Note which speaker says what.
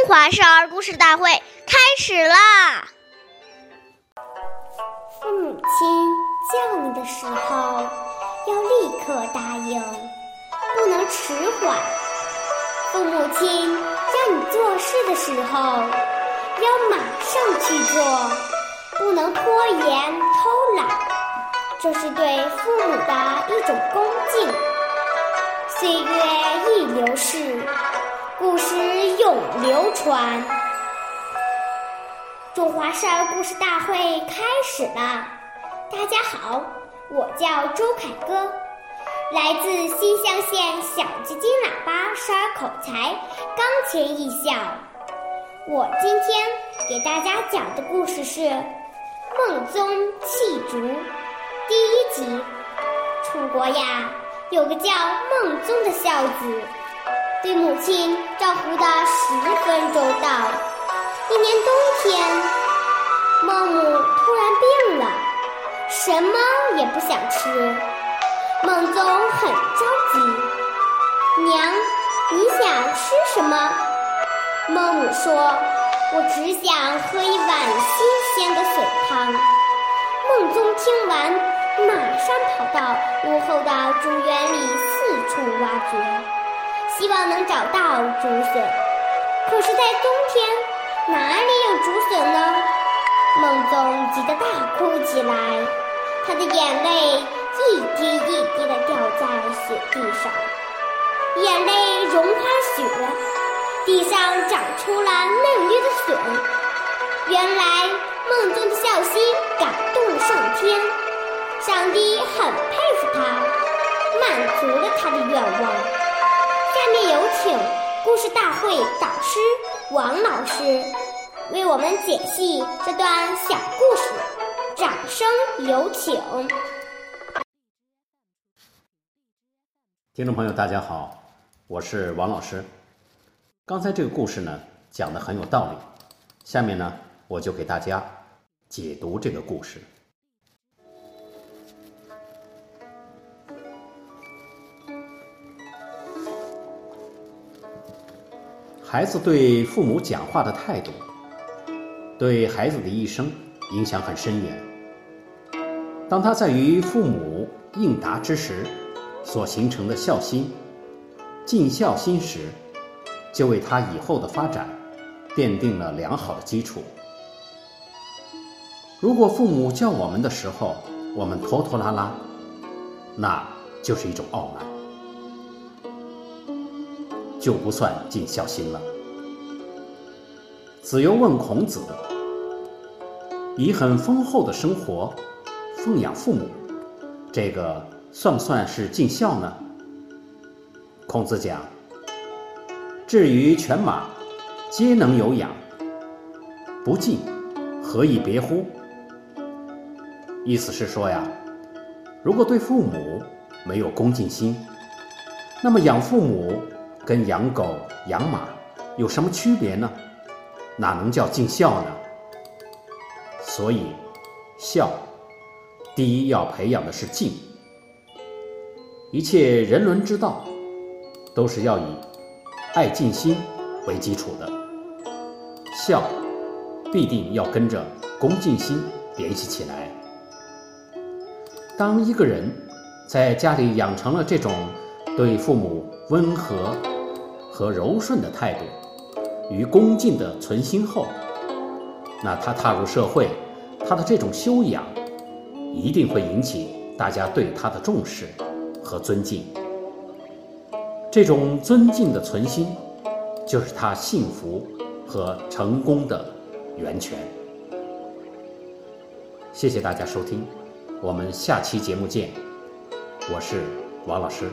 Speaker 1: 中华少儿故事大会开始啦！
Speaker 2: 父母亲叫你的时候，要立刻答应，不能迟缓；父母亲让你做事的时候，要马上去做，不能拖延偷懒。这是对父母的一种恭敬。岁月易流逝。故事永流传。中华少儿故事大会开始了，大家好，我叫周凯歌，来自新乡县小基金喇叭少儿口才钢琴艺校。我今天给大家讲的故事是《孟宗弃竹》第一集。楚国呀，有个叫孟宗的孝子。对母亲照顾的十分周到。一年冬天，孟母突然病了，什么也不想吃。孟宗很着急：“娘，你想吃什么？”孟母说：“我只想喝一碗新鲜的笋汤。”孟宗听完，马上跑到屋后的竹园里四处挖掘。希望能找到竹笋，可是，在冬天哪里有竹笋呢？孟宗急得大哭起来，他的眼泪一滴一滴地掉在雪地上，眼泪融化雪，地上长出了嫩绿的笋。原来孟宗的孝心感动了上天，上帝很佩服他，满足了他的愿望。请故事大会导师王老师为我们解析这段小故事，掌声有请。
Speaker 3: 听众朋友，大家好，我是王老师。刚才这个故事呢讲的很有道理，下面呢我就给大家解读这个故事。孩子对父母讲话的态度，对孩子的一生影响很深远。当他在与父母应答之时，所形成的孝心、尽孝心时，就为他以后的发展奠定了良好的基础。如果父母叫我们的时候，我们拖拖拉拉，那就是一种傲慢。就不算尽孝心了。子游问孔子：“以很丰厚的生活奉养父母，这个算不算是尽孝呢？”孔子讲：“至于犬马，皆能有养，不尽，何以别乎？”意思是说呀，如果对父母没有恭敬心，那么养父母。跟养狗、养马有什么区别呢？哪能叫尽孝呢？所以，孝第一要培养的是敬。一切人伦之道，都是要以爱敬心为基础的。孝必定要跟着恭敬心联系起来。当一个人在家里养成了这种对父母温和，和柔顺的态度与恭敬的存心后，那他踏入社会，他的这种修养一定会引起大家对他的重视和尊敬。这种尊敬的存心，就是他幸福和成功的源泉。谢谢大家收听，我们下期节目见。我是王老师。